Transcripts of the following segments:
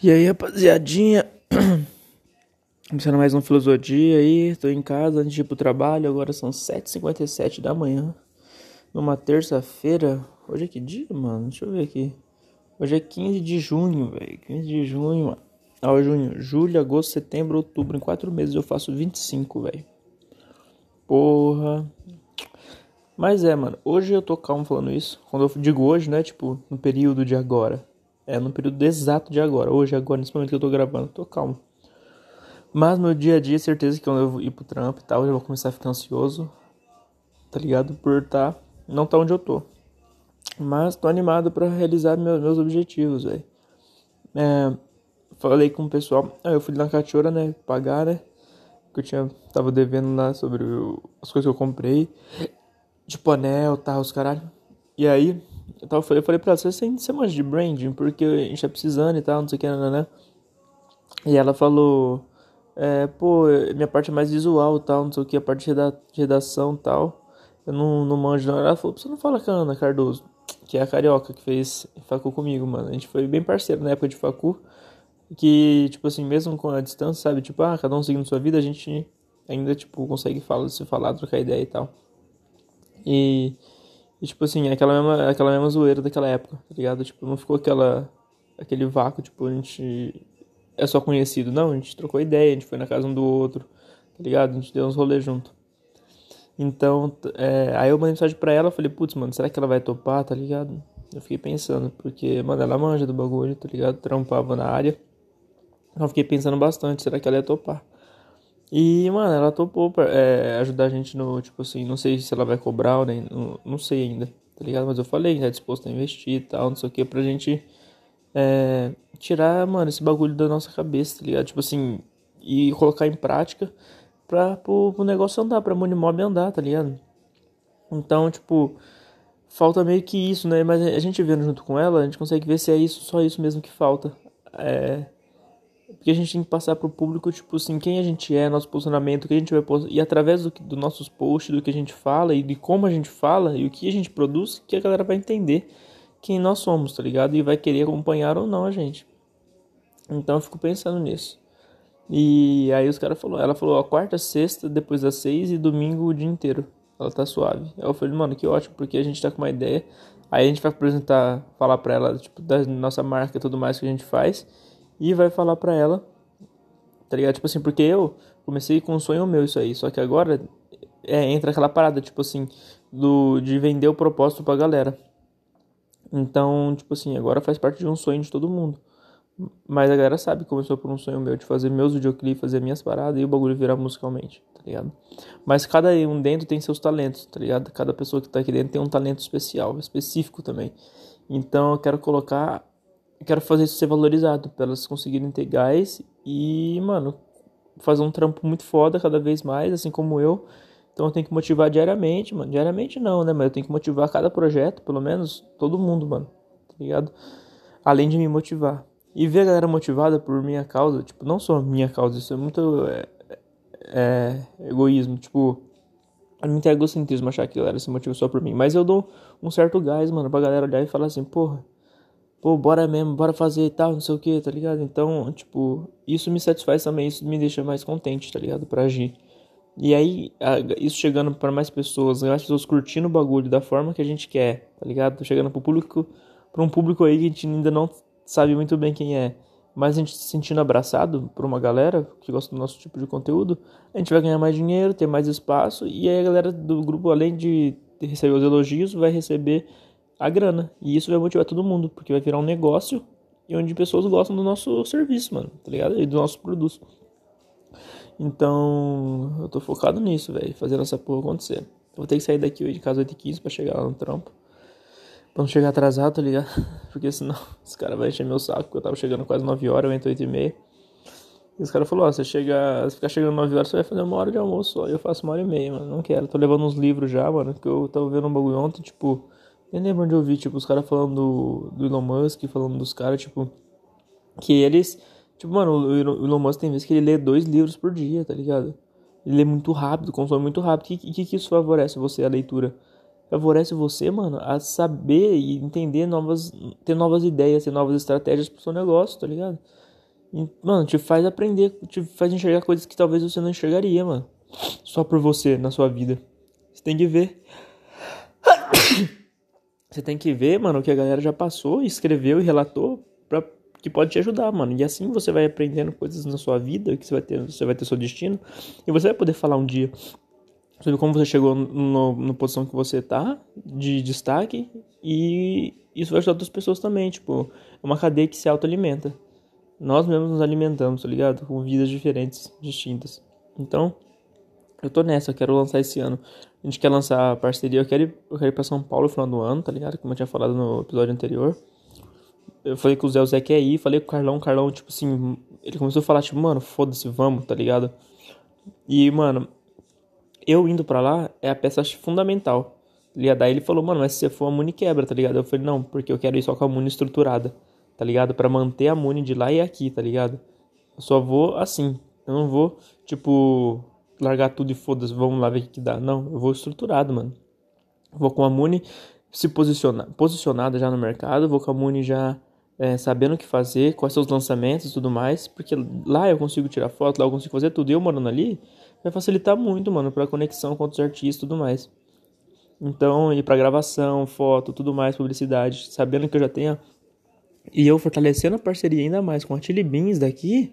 E aí, rapaziadinha, começando mais um Filosofia aí, tô em casa antes de ir pro trabalho, agora são 7h57 da manhã, numa terça-feira, hoje é que dia, mano? Deixa eu ver aqui, hoje é 15 de junho, velho, 15 de junho, mano, ah, junho, julho, agosto, setembro, outubro, em quatro meses eu faço 25, velho, porra, mas é, mano, hoje eu tô calmo falando isso, quando eu digo hoje, né, tipo, no período de agora, é no período exato de agora. Hoje, agora, nesse momento que eu tô gravando, tô calmo. Mas no dia a dia, certeza que quando eu ir pro trampo e tal, eu vou começar a ficar ansioso. Tá ligado? Por tá, não tá onde eu tô. Mas tô animado para realizar meus, meus objetivos, velho. É, falei com o pessoal. Ah, eu fui na Cachorra, né? Pagar, né? Que eu tinha, tava devendo lá sobre o, as coisas que eu comprei. Tipo anel, tal, os caralho. E aí, eu, eu falei pra ela, você tem você manja de branding? Porque a gente tá precisando e tal, não sei o que, né? E ela falou, é, pô, minha parte é mais visual tal, não sei o que, a parte de redação e tal. Eu não, não manjo não. Ela falou, você não fala com a Ana Cardoso, que é a carioca que fez facu comigo, mano. A gente foi bem parceiro na época de facu. Que, tipo assim, mesmo com a distância, sabe? Tipo, ah, cada um seguindo sua vida, a gente ainda, tipo, consegue falar, se falar, trocar ideia e tal. E e, tipo assim, aquela mesma, aquela mesma zoeira daquela época, tá ligado? Tipo, não ficou aquela, aquele vácuo, tipo, a gente é só conhecido. Não, a gente trocou ideia, a gente foi na casa um do outro, tá ligado? A gente deu uns rolês junto. Então, é, aí eu mandei mensagem pra ela, falei, putz, mano, será que ela vai topar, tá ligado? Eu fiquei pensando, porque, mano, ela manja do bagulho, tá ligado? Trampava na área. Então, eu fiquei pensando bastante, será que ela ia topar? E, mano, ela topou pra, é, ajudar a gente no, tipo assim, não sei se ela vai cobrar ou nem, não, não sei ainda, tá ligado? Mas eu falei, tá disposto a investir e tal, não sei o que, pra gente é, tirar, mano, esse bagulho da nossa cabeça, tá ligado? Tipo assim, e colocar em prática pra pro, pro negócio andar, pra Monimob andar, tá ligado? Então, tipo, falta meio que isso, né? Mas a gente vendo junto com ela, a gente consegue ver se é isso, só isso mesmo que falta. É porque a gente tem que passar pro público, tipo assim, quem a gente é, nosso posicionamento, o que a gente vai postar. E através do, do nossos posts, do que a gente fala e de como a gente fala e o que a gente produz, que a galera vai entender quem nós somos, tá ligado? E vai querer acompanhar ou não a gente. Então eu fico pensando nisso. E aí os caras falou, ela falou, a quarta, sexta, depois das seis e domingo o dia inteiro. Ela tá suave. Aí eu falei, mano, que ótimo, porque a gente tá com uma ideia. Aí a gente vai apresentar, falar pra ela, tipo, da nossa marca e tudo mais que a gente faz e vai falar pra ela, tá ligado? Tipo assim, porque eu comecei com um sonho meu isso aí, só que agora é, entra aquela parada, tipo assim, do, de vender o propósito pra galera. Então, tipo assim, agora faz parte de um sonho de todo mundo. Mas a galera sabe que começou por um sonho meu de fazer meus videoclipes, fazer minhas paradas e o bagulho virar musicalmente, tá ligado? Mas cada um dentro tem seus talentos, tá ligado? Cada pessoa que tá aqui dentro tem um talento especial, específico também. Então eu quero colocar quero fazer isso ser valorizado, pra elas conseguirem ter gás e, mano, fazer um trampo muito foda cada vez mais, assim como eu. Então eu tenho que motivar diariamente, mano. Diariamente não, né? Mas eu tenho que motivar cada projeto, pelo menos todo mundo, mano. Tá ligado? Além de me motivar. E ver a galera motivada por minha causa, tipo, não só minha causa, isso é muito é, é, egoísmo, tipo, é muito egocentrismo achar que a galera se motiva só por mim. Mas eu dou um certo gás, mano, pra galera olhar e falar assim, porra, pô, bora mesmo, bora fazer e tal, não sei o que, tá ligado? Então, tipo, isso me satisfaz também, isso me deixa mais contente, tá ligado? Pra agir. E aí, isso chegando para mais pessoas, mais pessoas curtindo o bagulho da forma que a gente quer, tá ligado? Chegando pro público, pra um público aí que a gente ainda não sabe muito bem quem é, mas a gente se sentindo abraçado por uma galera que gosta do nosso tipo de conteúdo, a gente vai ganhar mais dinheiro, ter mais espaço, e aí a galera do grupo, além de receber os elogios, vai receber a grana. E isso vai motivar todo mundo, porque vai virar um negócio e onde pessoas gostam do nosso serviço, mano, tá ligado? E do nosso produto. Então, eu tô focado nisso, velho, fazendo essa porra acontecer. Eu vou ter que sair daqui hoje de casa 8h15 pra chegar lá no trampo. Pra não chegar atrasado, tá ligado? Porque senão os caras vão encher meu saco, porque eu tava chegando quase 9 horas, eu entro 8 e meia. E os caras falaram, ó, você chega, se ficar chegando 9 horas, você vai fazer uma hora de almoço só. Eu faço uma hora e meia, mano, não quero. Tô levando uns livros já, mano, que eu tava vendo um bagulho ontem, tipo... Eu lembro onde eu vi, tipo, os caras falando do, do Elon Musk, falando dos caras, tipo, que eles. Tipo, mano, o Elon Musk tem vezes que ele lê dois livros por dia, tá ligado? Ele lê muito rápido, consome muito rápido. Que, que, que isso favorece você, a leitura? Favorece você, mano, a saber e entender novas. ter novas ideias, ter novas estratégias pro seu negócio, tá ligado? E, mano, te faz aprender, te faz enxergar coisas que talvez você não enxergaria, mano. Só por você na sua vida. Você tem que ver. Você tem que ver, mano, o que a galera já passou, escreveu e relatou pra, que pode te ajudar, mano. E assim você vai aprendendo coisas na sua vida, que você vai ter, você vai ter seu destino. E você vai poder falar um dia sobre como você chegou na posição que você tá, de destaque. E isso vai ajudar outras pessoas também, tipo, é uma cadeia que se autoalimenta. Nós mesmos nos alimentamos, tá ligado? Com vidas diferentes, distintas. Então, eu tô nessa, eu quero lançar esse ano. A gente quer lançar a parceria, eu quero ir, eu quero ir pra São Paulo no final do ano, tá ligado? Como eu tinha falado no episódio anterior. Eu falei com o Zé, o Zé quer ir, falei com o Carlão, o Carlão, tipo assim, ele começou a falar, tipo, mano, foda-se, vamos, tá ligado? E, mano, eu indo pra lá é a peça fundamental. E daí ele falou, mano, mas se você for a Muni quebra, tá ligado? Eu falei, não, porque eu quero ir só com a Muni estruturada, tá ligado? Pra manter a Muni de lá e aqui, tá ligado? Eu só vou assim. Eu não vou, tipo, largar tudo e foda-se, vamos lá ver o que, dá. Não, eu vou estruturado, mano. Vou com a Muni se posicionar, posicionada já no mercado, vou com a Muni já é, sabendo o que fazer, quais são os lançamentos e tudo mais, porque lá eu consigo tirar foto, lá eu consigo fazer tudo. E eu morando ali, vai facilitar muito, mano, pra conexão com outros artistas e tudo mais. Então, ir pra gravação, foto, tudo mais, publicidade, sabendo que eu já tenho. E eu fortalecendo a parceria ainda mais com a Chili Beans daqui,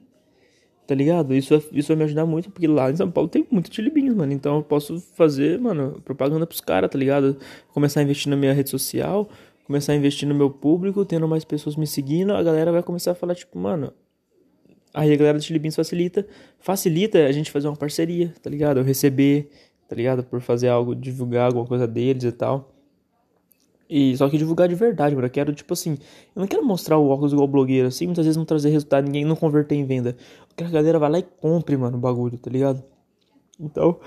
Tá ligado? Isso, isso vai me ajudar muito, porque lá em São Paulo tem muito tilibinhos, mano. Então eu posso fazer, mano, propaganda pros caras, tá ligado? Começar a investir na minha rede social, começar a investir no meu público, tendo mais pessoas me seguindo, a galera vai começar a falar, tipo, mano. Aí a galera do Tilibins facilita, facilita a gente fazer uma parceria, tá ligado? Eu receber, tá ligado? Por fazer algo, divulgar alguma coisa deles e tal. E só que divulgar de verdade, mano. Eu quero, tipo assim, eu não quero mostrar o óculos igual blogueiro, assim, muitas vezes não trazer resultado, ninguém não converter em venda. Eu quero que a galera vá lá e compre, mano, o bagulho, tá ligado? Então.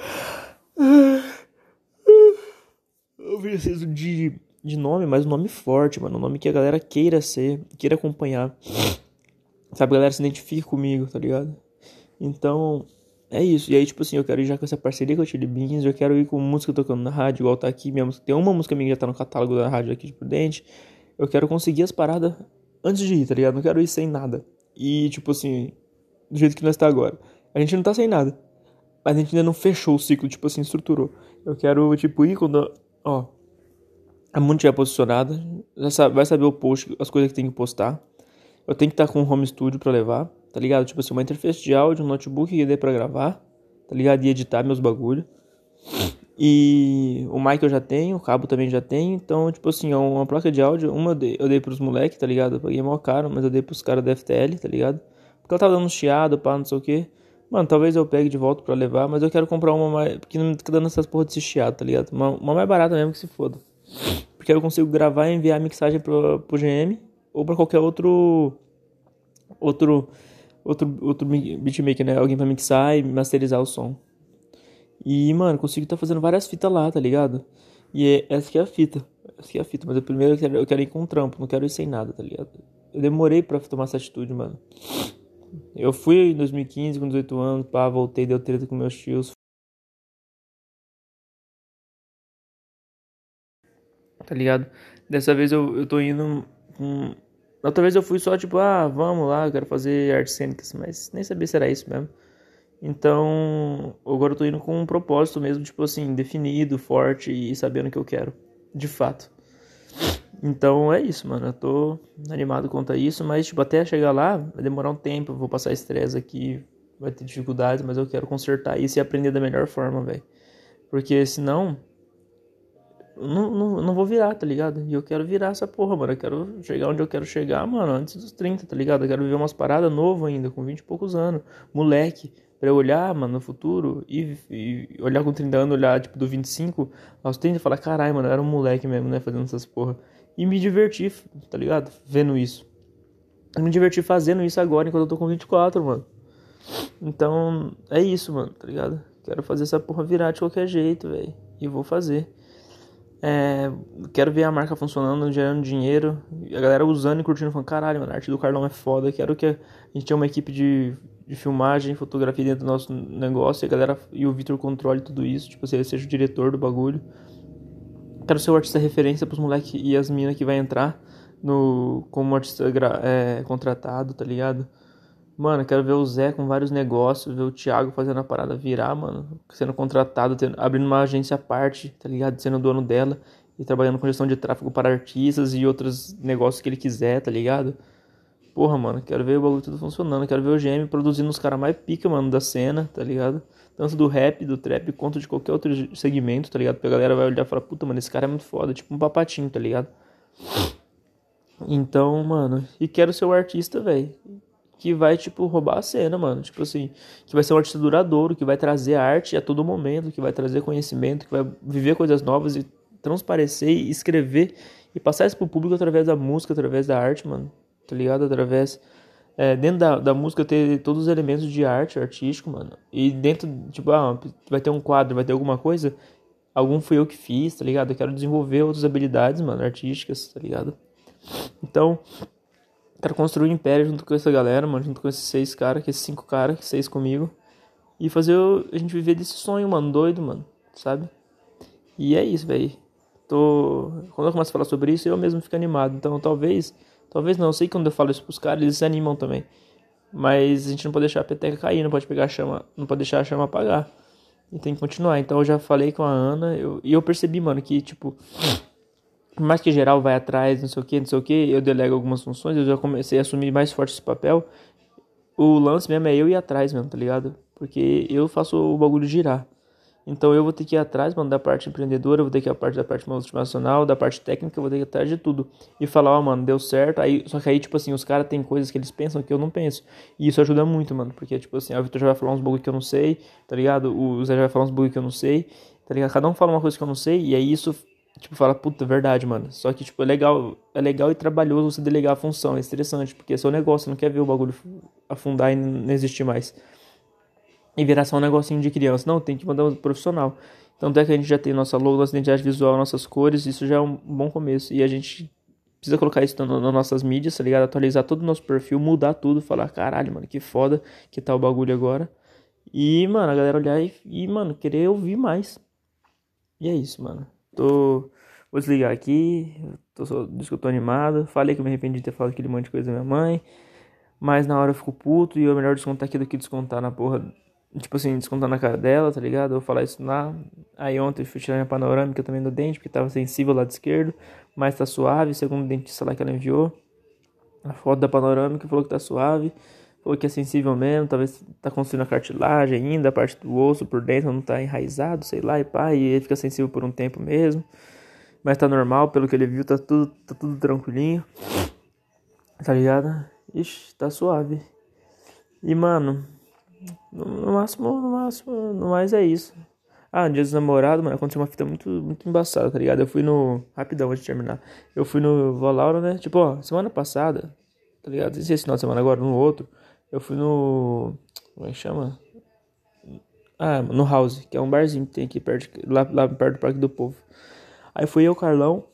Eu preciso de, de nome, mas um nome forte, mano. Um nome que a galera queira ser, queira acompanhar. Sabe, a galera se identifique comigo, tá ligado? Então, é isso. E aí, tipo assim, eu quero ir já com essa parceria com o Chili Beans, eu quero ir com música tocando na rádio, igual tá aqui. Minha música, tem uma música minha que já tá no catálogo da rádio aqui de Prudente. Eu quero conseguir as paradas antes de ir, tá ligado? Não quero ir sem nada. E, tipo assim, do jeito que nós tá agora. A gente não tá sem nada. Mas a gente ainda não fechou o ciclo, tipo assim, estruturou. Eu quero, tipo, ir quando. Ó. A mundo estiver posicionada. Já sabe, vai saber o post, as coisas que tem que postar. Eu tenho que estar tá com um home studio pra levar tá ligado? Tipo assim, uma interface de áudio, um notebook que dê pra gravar, tá ligado? E editar meus bagulho. E o mic eu já tenho, o cabo também já tenho, então, tipo assim, é uma placa de áudio, uma eu dei, eu dei pros moleques, tá ligado? Eu paguei mó caro, mas eu dei pros caras da FTL, tá ligado? Porque ela tava dando chiado, pá, não sei o que. Mano, talvez eu pegue de volta pra levar, mas eu quero comprar uma mais. Porque não fica dando essas porra desse chiado, tá ligado? Uma, uma mais barata mesmo que se foda. Porque eu consigo gravar e enviar a mixagem pro, pro GM ou pra qualquer outro. Outro outro, outro beatmaker, né? Alguém pra mixar e masterizar o som. E, mano, consigo estar tá fazendo várias fitas lá, tá ligado? E é, essa que é a fita. Essa que é a fita. Mas eu primeiro eu quero, eu quero ir com trampo, não quero ir sem nada, tá ligado? Eu demorei pra tomar essa atitude, mano. Eu fui em 2015 com 18 anos, pá, voltei, deu treta com meus tios. Tá ligado? Dessa vez eu, eu tô indo com Outra vez eu fui só tipo, ah, vamos lá, eu quero fazer artes cênicas, mas nem sabia se era isso mesmo. Então, agora eu tô indo com um propósito mesmo, tipo assim, definido, forte e sabendo o que eu quero, de fato. Então é isso, mano. Eu tô animado quanto a isso, mas tipo, até chegar lá vai demorar um tempo, eu vou passar estresse aqui, vai ter dificuldades, mas eu quero consertar isso e aprender da melhor forma, velho. Porque senão não, não, não vou virar, tá ligado? E eu quero virar essa porra, mano. Eu quero chegar onde eu quero chegar, mano, antes dos 30, tá ligado? Eu quero viver umas paradas novo ainda, com 20 e poucos anos. Moleque, pra eu olhar, mano, no futuro e, e, olhar com 30 anos, olhar, tipo, do 25 aos 30 e falar, caralho, mano, eu era um moleque mesmo, né, fazendo essas porra. E me divertir, tá ligado? Vendo isso. Me divertir fazendo isso agora, enquanto eu tô com 24, mano. Então, é isso, mano, tá ligado? Quero fazer essa porra virar de qualquer jeito, velho. E vou fazer. É, quero ver a marca funcionando, gerando dinheiro, a galera usando e curtindo, falando, caralho, mano, a arte do Carlão é foda, quero que a gente tenha uma equipe de, de filmagem, fotografia dentro do nosso negócio, e a galera e o Victor controle tudo isso, tipo, ele seja o diretor do bagulho. Quero ser o artista referência pros moleques e as minas que vai entrar no como artista é, contratado, tá ligado? Mano, quero ver o Zé com vários negócios, ver o Thiago fazendo a parada virar, mano. Sendo contratado, tendo, abrindo uma agência à parte, tá ligado? Sendo dono dela e trabalhando com gestão de tráfego para artistas e outros negócios que ele quiser, tá ligado? Porra, mano, quero ver o bagulho tudo funcionando. Quero ver o GM produzindo os caras mais pica, mano, da cena, tá ligado? Tanto do rap, do trap, quanto de qualquer outro segmento, tá ligado? Porque a galera vai olhar e falar, puta, mano, esse cara é muito foda, tipo um papatinho, tá ligado? Então, mano, e quero ser o artista, velho que vai, tipo, roubar a cena, mano. Tipo assim, que vai ser um artista duradouro, que vai trazer arte a todo momento, que vai trazer conhecimento, que vai viver coisas novas e transparecer e escrever e passar isso pro público através da música, através da arte, mano. Tá ligado? Através. É, dentro da, da música ter todos os elementos de arte, artístico, mano. E dentro, tipo, ah, vai ter um quadro, vai ter alguma coisa. Algum fui eu que fiz, tá ligado? Eu quero desenvolver outras habilidades, mano, artísticas, tá ligado? Então, Quero construir um império junto com essa galera, mano, junto com esses seis caras, que esses cinco caras, seis comigo. E fazer a gente viver desse sonho, mano, doido, mano, sabe? E é isso, velho. Tô... Quando eu começo a falar sobre isso, eu mesmo fico animado. Então talvez, talvez não, eu sei que quando eu falo isso pros caras, eles se animam também. Mas a gente não pode deixar a peteca cair, não pode pegar a chama, não pode deixar a chama apagar. E tem que continuar. Então eu já falei com a Ana, eu... e eu percebi, mano, que tipo por mais que geral vai atrás, não sei o que, não sei o que, eu delego algumas funções, eu já comecei a assumir mais forte esse papel. O lance mesmo é eu ir atrás mesmo, tá ligado? Porque eu faço o bagulho girar. Então eu vou ter que ir atrás, mano, da parte empreendedora, vou ter que ir a parte da parte motivacional, da parte técnica, vou ter que ir atrás de tudo. E falar, ó, oh, mano, deu certo. Aí, só que aí, tipo assim, os caras têm coisas que eles pensam que eu não penso. E isso ajuda muito, mano. Porque, tipo assim, o Vitor já vai falar uns bagulho que eu não sei, tá ligado? O Zé já vai falar uns bagulho que eu não sei, tá ligado? Cada um fala uma coisa que eu não sei, e aí isso Tipo, fala, puta, verdade, mano. Só que, tipo, é legal, é legal e trabalhoso você delegar a função, é estressante, porque é seu negócio, você não quer ver o bagulho afundar e não existir mais. E virar só um negocinho de criança. Não, tem que mandar um profissional. Então, até que a gente já tem nossa logo, nossa identidade visual, nossas cores, isso já é um bom começo. E a gente precisa colocar isso nas nossas mídias, tá ligado? Atualizar todo o nosso perfil, mudar tudo, falar, caralho, mano, que foda que tá o bagulho agora. E, mano, a galera olhar e, e mano, querer ouvir mais. E é isso, mano. Tô. Vou desligar aqui. Tô só, diz que eu tô animado. Falei que eu me arrependi de ter falado aquele monte de coisa da minha mãe. Mas na hora eu fico puto e é melhor descontar aqui do que descontar na porra. Tipo assim, descontar na cara dela, tá ligado? Eu vou falar isso lá. Aí ontem eu fui tirar minha panorâmica também do dente, porque tava sensível lado esquerdo. Mas tá suave, segundo o dentista lá que ela enviou. A foto da panorâmica falou que tá suave. Falou que é sensível mesmo, talvez tá construindo a cartilagem ainda, a parte do osso por dentro não tá enraizado, sei lá, e pá, e ele fica sensível por um tempo mesmo. Mas tá normal, pelo que ele viu, tá tudo, tá tudo tranquilinho. Tá ligado? Ixi, tá suave. E mano, no máximo, no máximo, no mais é isso. Ah, no dia dos namorados, mano, aconteceu uma fita muito, muito embaçada, tá ligado? Eu fui no. Rapidão, antes de terminar. Eu fui no Vó Laura, né? Tipo, ó, semana passada, tá ligado? Se esse final de semana agora, no outro. Eu fui no. Como é que chama? Ah, no House, que é um barzinho que tem aqui perto, lá, lá perto do Parque do Povo. Aí fui eu, Carlão,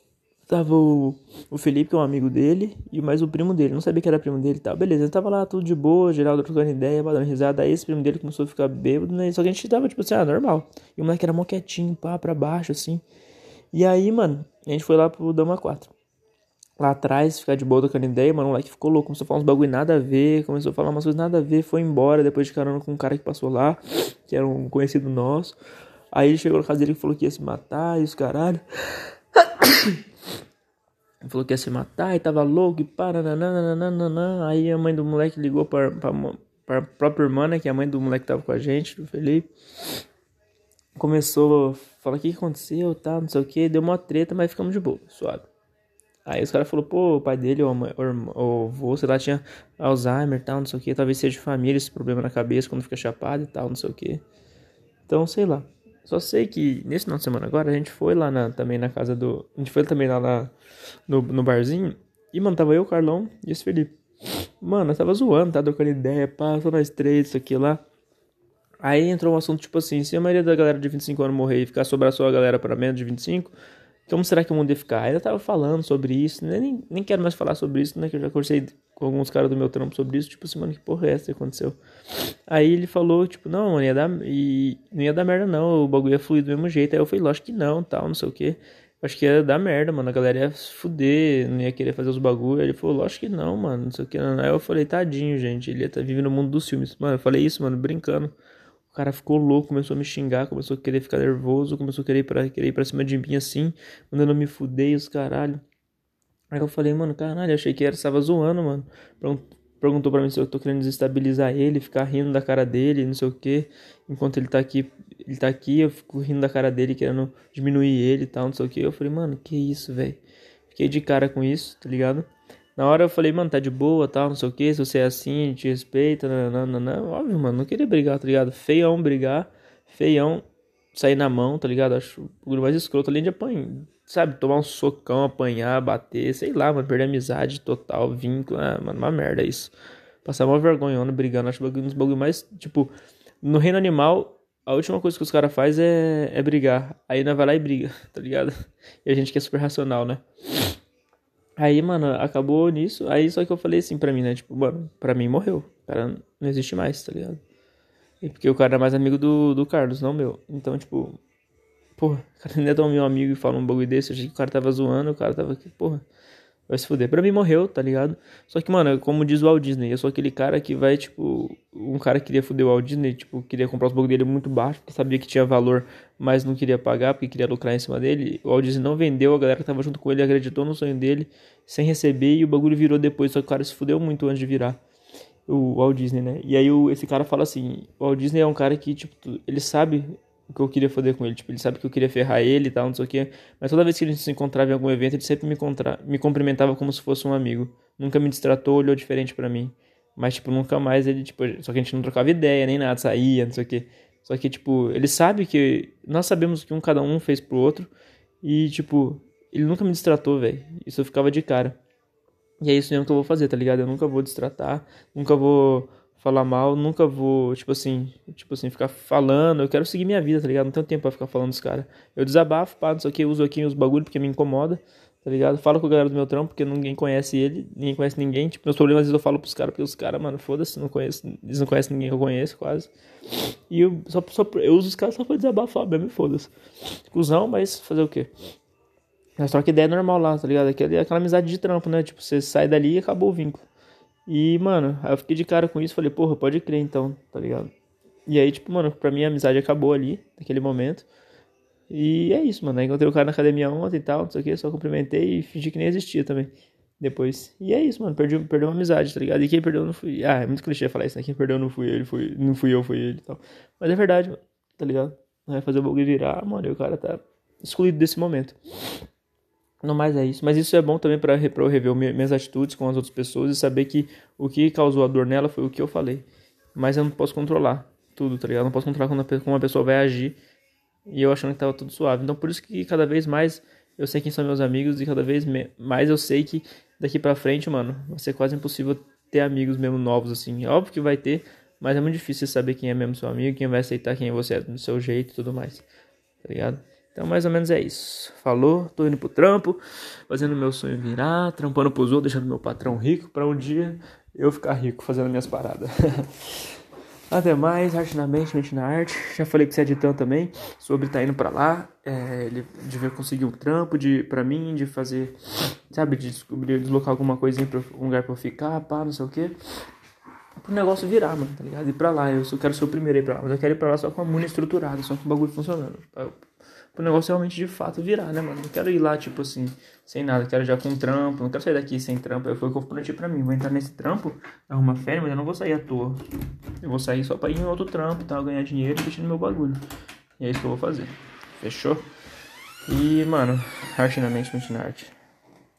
tava o, o Felipe, que é um amigo dele, e mais o primo dele. Não sabia que era primo dele e tal. Beleza, ele tava lá tudo de boa, Geraldo trocando ideia, dando risada. Aí esse primo dele começou a ficar bêbado, né? Só que a gente tava tipo assim, ah, normal. E o moleque era mó quietinho, pá, pra baixo, assim. E aí, mano, a gente foi lá pro Dama 4 lá atrás, ficar de boa trocando ideia, mano, o moleque ficou louco, começou a falar uns bagulho nada a ver, começou a falar umas coisas nada a ver, foi embora depois de carona com um cara que passou lá, que era um conhecido nosso. Aí ele chegou na casa dele e falou que ia se matar e os caralho. Ele falou que ia se matar e tava louco e nananana. Aí a mãe do moleque ligou pra, pra, pra própria irmã, né, que é a mãe do moleque que tava com a gente, do Felipe. Começou a falar o que aconteceu, tá, não sei o que, deu uma treta, mas ficamos de boa, suave. Aí os caras falaram, pô, o pai dele, ou o avô, sei lá, tinha Alzheimer e tal, não sei o que. Talvez seja de família esse problema na cabeça quando fica chapado e tal, não sei o que. Então, sei lá. Só sei que nesse final de semana agora a gente foi lá na, também na casa do. A gente foi também lá na, no, no barzinho. E, mano, tava eu, o Carlão e esse Felipe. Mano, nós tava zoando, tá trocando ideia, pá, só nós três, isso aqui lá. Aí entrou um assunto tipo assim: se a maioria da galera de 25 anos morrer e ficar sobrar só a galera para menos de 25 como será que o mundo ia ficar? Eu tava falando sobre isso, né? nem, nem quero mais falar sobre isso, né? Que eu já conversei com alguns caras do meu trampo sobre isso, tipo assim, mano, que porra é essa que aconteceu? Aí ele falou, tipo, não, mano, ia dar, e, não ia dar merda não, o bagulho ia fluir do mesmo jeito. Aí eu falei, lógico que não, tal, não sei o que. acho que ia dar merda, mano. A galera ia se fuder, não ia querer fazer os bagulho. Ele falou, lógico que não, mano. Não sei o que. Aí eu falei, tadinho, gente. Ele tá vivendo no mundo dos filmes. Mano, eu falei isso, mano, brincando. O cara ficou louco, começou a me xingar, começou a querer ficar nervoso, começou a querer ir pra, querer ir pra cima de mim assim, mandando me fuder os caralho. Aí eu falei, mano, caralho, achei que era, estava zoando, mano. Perguntou pra mim se eu tô querendo desestabilizar ele, ficar rindo da cara dele, não sei o que. Enquanto ele tá aqui, ele tá aqui, eu fico rindo da cara dele, querendo diminuir ele e tal, não sei o que. Eu falei, mano, que isso, velho. Fiquei de cara com isso, tá ligado? Na hora eu falei, mano, tá de boa, tal, não sei o que, se você é assim, te respeita, não, não, não, óbvio, mano, não queria brigar, tá ligado? Feião brigar, feião sair na mão, tá ligado? Acho o mais escroto, além de apanhar, sabe, tomar um socão, apanhar, bater, sei lá, mano, perder amizade total, vínculo, ah, mano, uma merda isso. Passar uma vergonha brigando, acho um dos bagulho mais, tipo, no reino animal, a última coisa que os caras fazem é, é brigar. Aí nós vai lá e briga, tá ligado? E a gente que é super racional, né? Aí, mano, acabou nisso. Aí só que eu falei assim pra mim, né? Tipo, mano, pra mim morreu. O cara não existe mais, tá ligado? E porque o cara é mais amigo do, do Carlos, não meu. Então, tipo, porra, o cara ainda é tão meu amigo e fala um bagulho desse. Eu achei que o cara tava zoando, o cara tava aqui, porra. Vai se fuder. Pra mim morreu, tá ligado? Só que, mano, como diz o Walt Disney, eu sou aquele cara que vai, tipo. Um cara que queria fuder o Walt Disney, tipo, queria comprar os bagulho dele muito baixo, porque sabia que tinha valor, mas não queria pagar, porque queria lucrar em cima dele. O Walt Disney não vendeu, a galera que tava junto com ele acreditou no sonho dele, sem receber, e o bagulho virou depois. Só que o cara se fudeu muito antes de virar. O Walt Disney, né? E aí o, esse cara fala assim: o Walt Disney é um cara que, tipo, ele sabe o que eu queria foder com ele. Tipo, ele sabe que eu queria ferrar ele e tal, não sei o que. Mas toda vez que a gente se encontrava em algum evento, ele sempre me, me cumprimentava como se fosse um amigo. Nunca me distratou, olhou diferente para mim. Mas, tipo, nunca mais ele, tipo... Só que a gente não trocava ideia, nem nada, saía, não sei o que. Só que, tipo, ele sabe que... Nós sabemos o que um cada um fez pro outro. E, tipo, ele nunca me distratou, velho. Isso eu ficava de cara. E é isso mesmo que eu vou fazer, tá ligado? Eu nunca vou distratar, nunca vou falar mal, nunca vou, tipo assim, tipo assim, ficar falando, eu quero seguir minha vida, tá ligado? Não tenho tempo pra ficar falando dos caras. Eu desabafo, pá, não sei o que, uso aqui os bagulho porque me incomoda, tá ligado? Falo com a galera do meu trampo porque ninguém conhece ele, ninguém conhece ninguém. Tipo, meus problemas às vezes eu falo pros caras, porque os caras, mano, foda-se, não conheço, eles não conhecem ninguém que eu conheço, quase. E eu só, só eu uso os caras só pra desabafar mesmo, foda-se. Cusão, mas fazer o quê? Nós troca ideia normal lá, tá ligado? Aquela, aquela amizade de trampo, né? Tipo, você sai dali e acabou o vínculo. E, mano, aí eu fiquei de cara com isso, falei, porra, pode crer então, tá ligado? E aí, tipo, mano, pra mim a amizade acabou ali, naquele momento. E é isso, mano. Aí encontrei o cara na academia ontem e tal, não sei o que, só cumprimentei e fingi que nem existia também. Depois. E é isso, mano. Perdi, perdeu uma amizade, tá ligado? E quem perdeu não fui. Ah, é muito clichê falar isso, né? Quem perdeu não fui ele, fui, não fui eu, fui ele e tal. Mas é verdade, mano, tá ligado? Vai fazer o bagulho virar, mano, e o cara tá excluído desse momento. Não mais é isso. Mas isso é bom também para eu rever minhas atitudes com as outras pessoas e saber que o que causou a dor nela foi o que eu falei. Mas eu não posso controlar tudo, tá ligado? Não posso controlar como uma pessoa vai agir e eu achando que tava tudo suave. Então por isso que cada vez mais eu sei quem são meus amigos e cada vez mais eu sei que daqui para frente, mano, vai ser quase impossível ter amigos mesmo novos assim. É óbvio que vai ter, mas é muito difícil saber quem é mesmo seu amigo, quem vai aceitar quem você é do seu jeito e tudo mais. Tá ligado? Então, mais ou menos é isso. Falou, tô indo pro trampo, fazendo meu sonho virar, trampando pros outros, deixando meu patrão rico, para um dia eu ficar rico fazendo minhas paradas. Até mais, arte na mente, mente na arte. Já falei com você Editão também, sobre tá indo pra lá, é, ele de conseguir um trampo de, pra mim, de fazer, sabe, de descobrir, deslocar alguma coisinha pra um lugar pra eu ficar, pá, não sei o que. Pro negócio virar, mano, tá ligado? Ir pra lá, eu só quero ser o primeiro a ir pra lá, mas eu quero ir pra lá só com a muna estruturada, só com o bagulho funcionando pro negócio realmente de fato virar, né, mano? Não quero ir lá, tipo assim, sem nada, quero já com trampo, não quero sair daqui sem trampo. Foi o que eu prometi pra mim. Vou entrar nesse trampo, arrumar férias, mas eu não vou sair à toa. Eu vou sair só pra ir em outro trampo tal, ganhar dinheiro e no meu bagulho. E é isso que eu vou fazer. Fechou? E, mano, arte na mente, mente na arte.